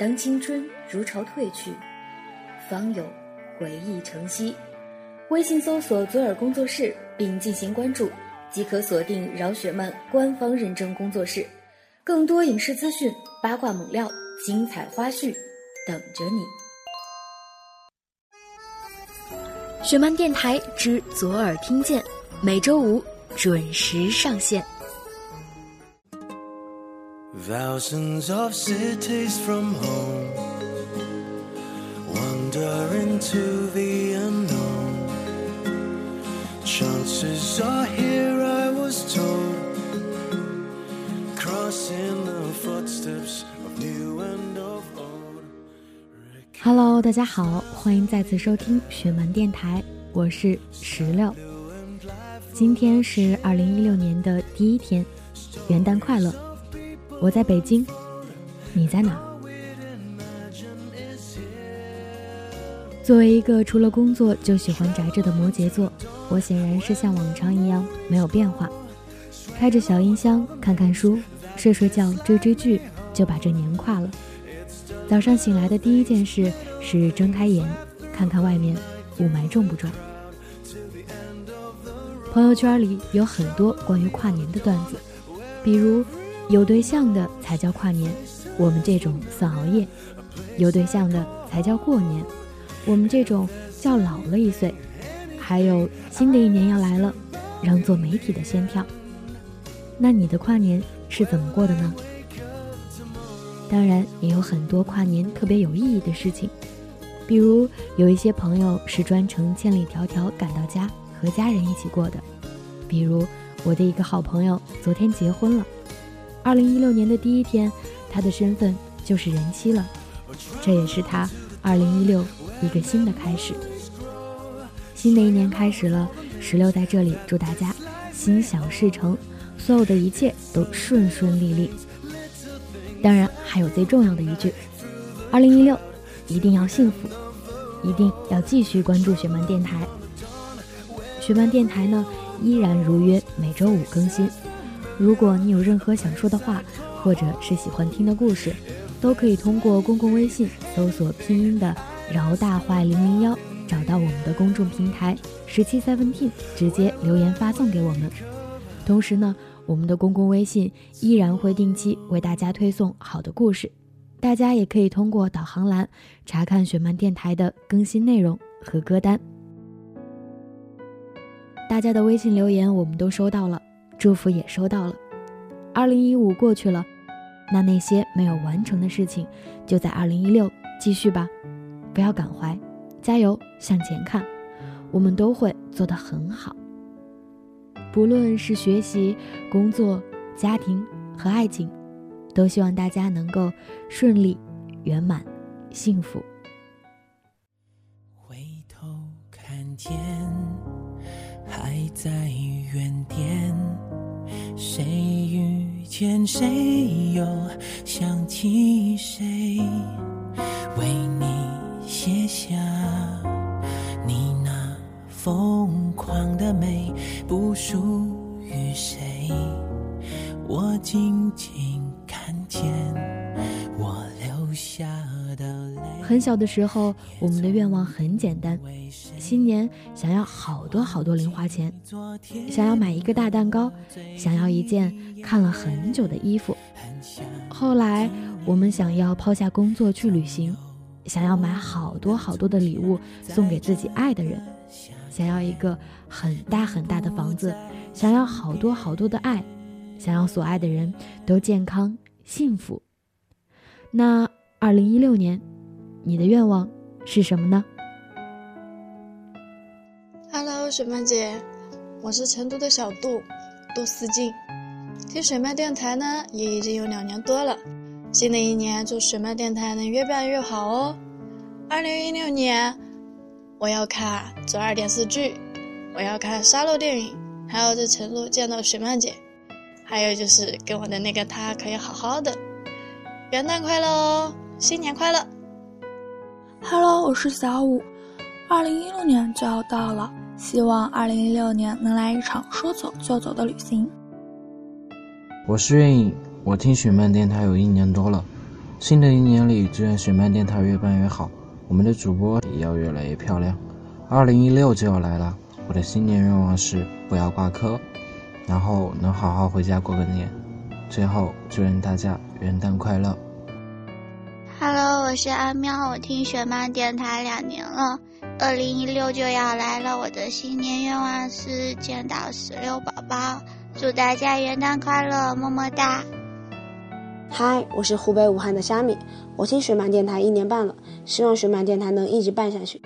当青春如潮退去，方有回忆成昔。微信搜索“左耳工作室”并进行关注，即可锁定饶雪漫官方认证工作室，更多影视资讯、八卦猛料、精彩花絮等着你。雪漫电台之左耳听见，每周五准时上线。Thousands of cities from home wander into the unknown. Chances are here I was told, crossing the footsteps of new and of old. Hello，大家好，欢迎再次收听雪漫电台，我是石榴。今天是二零一六年的第一天，元旦快乐！我在北京，你在哪？作为一个除了工作就喜欢宅着的摩羯座，我显然是像往常一样没有变化。开着小音箱，看看书，睡睡觉，追追剧，就把这年跨了。早上醒来的第一件事是睁开眼，看看外面雾霾重不重。朋友圈里有很多关于跨年的段子，比如。有对象的才叫跨年，我们这种算熬夜；有对象的才叫过年，我们这种叫老了一岁。还有新的一年要来了，让做媒体的先跳。那你的跨年是怎么过的呢？当然也有很多跨年特别有意义的事情，比如有一些朋友是专程千里迢迢赶到家和家人一起过的，比如我的一个好朋友昨天结婚了。二零一六年的第一天，他的身份就是人妻了，这也是他二零一六一个新的开始。新的一年开始了，石榴在这里祝大家心想事成，所有的一切都顺顺利利。当然，还有最重要的一句：二零一六一定要幸福，一定要继续关注雪漫电台。雪漫电台呢，依然如约每周五更新。如果你有任何想说的话，或者是喜欢听的故事，都可以通过公共微信搜索拼音的“饶大坏零零幺”，找到我们的公众平台十七 seventeen，直接留言发送给我们。同时呢，我们的公共微信依然会定期为大家推送好的故事，大家也可以通过导航栏查看雪漫电台的更新内容和歌单。大家的微信留言我们都收到了。祝福也收到了，二零一五过去了，那那些没有完成的事情，就在二零一六继续吧，不要感怀，加油向前看，我们都会做得很好。不论是学习、工作、家庭和爱情，都希望大家能够顺利、圆满、幸福。回头看见，还在原点。谁遇见谁，又想起谁？为你写下你那疯狂的美，不属于谁？我静静看见很小的时候，我们的愿望很简单。新年想要好多好多零花钱，想要买一个大蛋糕，想要一件看了很久的衣服。后来我们想要抛下工作去旅行，想要买好多好多的礼物送给自己爱的人，想要一个很大很大的房子，想要好多好多的爱，想要所爱的人都健康幸福。那二零一六年，你的愿望是什么呢？水漫姐，我是成都的小杜，杜思静。听水漫电台呢，也已经有两年多了。新的一年，祝水漫电台能越办越好哦。二零一六年，我要看左耳电视剧，我要看沙漏电影，还要在成都见到水漫姐，还有就是跟我的那个他可以好好的。元旦快乐哦，新年快乐！Hello，我是小五。二零一六年就要到了。希望二零一六年能来一场说走就走的旅行。我是愿意，我听雪漫电台有一年多了，新的一年里，祝愿雪漫电台越办越好，我们的主播也要越来越漂亮。二零一六就要来了，我的新年愿望是不要挂科，然后能好好回家过个年。最后，祝愿大家元旦快乐。我是阿喵，我听雪漫电台两年了，二零一六就要来了，我的新年愿望是见到石榴宝宝。祝大家元旦快乐，么么哒。嗨，我是湖北武汉的虾米，我听雪漫电台一年半了，希望雪漫电台能一直办下去。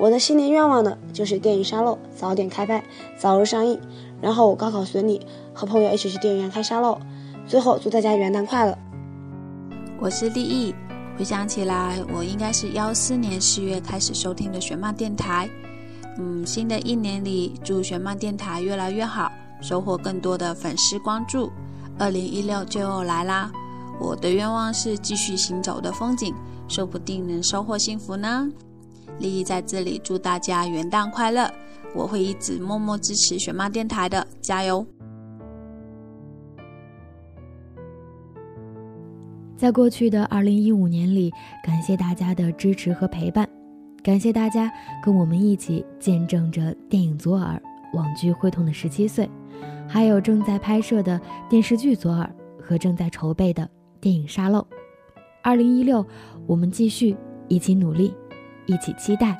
我的新年愿望呢，就是电影《沙漏》早点开拍，早日上映，然后我高考顺利，和朋友一起去电影院看《沙漏》。最后，祝大家元旦快乐！我是立意，回想起来，我应该是幺四年四月开始收听的玄漫电台。嗯，新的一年里，祝玄漫电台越来越好，收获更多的粉丝关注。二零一六就要来啦！我的愿望是继续行走的风景，说不定能收获幸福呢。丽丽在这里祝大家元旦快乐！我会一直默默支持雪妈电台的，加油！在过去的二零一五年里，感谢大家的支持和陪伴，感谢大家跟我们一起见证着电影《左耳》网剧会痛的十七岁，还有正在拍摄的电视剧《左耳》和正在筹备的。电影沙漏，二零一六，我们继续一起努力，一起期待。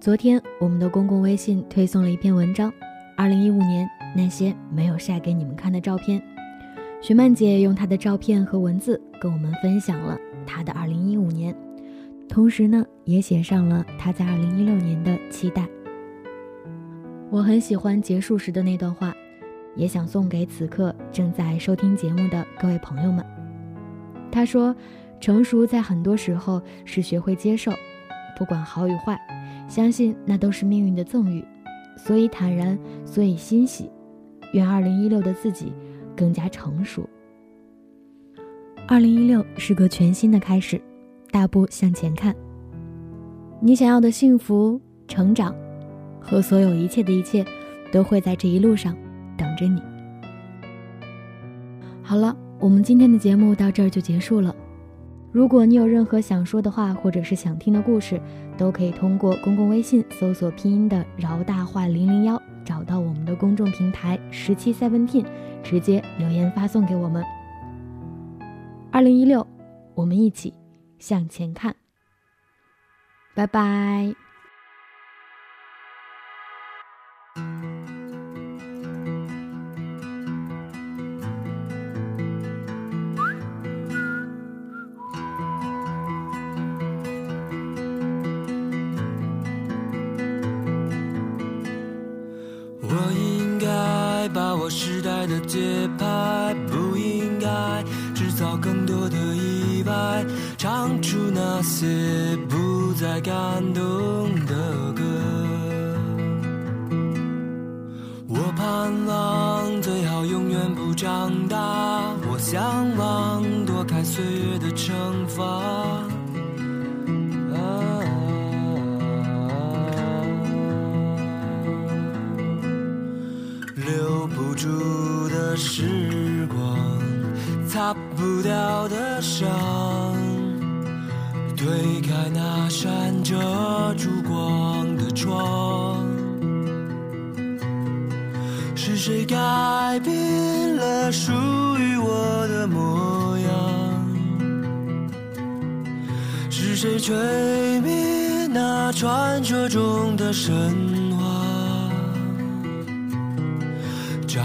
昨天，我们的公共微信推送了一篇文章，《二零一五年那些没有晒给你们看的照片》。雪曼姐用她的照片和文字跟我们分享了她的二零一五年，同时呢，也写上了她在二零一六年的期待。我很喜欢结束时的那段话。也想送给此刻正在收听节目的各位朋友们。他说：“成熟在很多时候是学会接受，不管好与坏，相信那都是命运的赠予，所以坦然，所以欣喜。愿二零一六的自己更加成熟。二零一六是个全新的开始，大步向前看。你想要的幸福、成长和所有一切的一切，都会在这一路上。”等着你。好了，我们今天的节目到这儿就结束了。如果你有任何想说的话，或者是想听的故事，都可以通过公共微信搜索拼音的饶大话零零幺，找到我们的公众平台十七 seventeen，直接留言发送给我们。二零一六，我们一起向前看。拜拜。把握时代的节拍不应该制造更多的意外，唱出那些不再感动的歌。我盼望最好永远不长大，我向往躲开岁月的惩罚。时光擦不掉的伤，推开那扇遮住光的窗。是谁改变了属于我的模样？是谁吹灭那传说中的神？站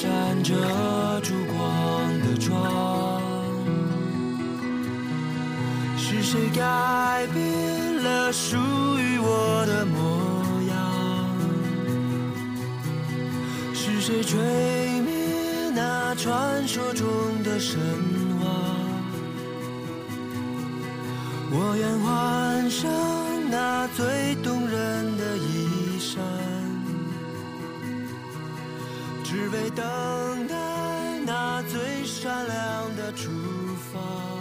闪着烛光的窗，是谁改变了属于我的模样？是谁吹灭那传说中的神话？我愿换上那最动人的衣裳，只为等待那最闪亮的出发。